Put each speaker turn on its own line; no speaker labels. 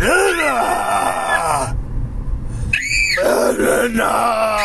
Elena! Elena!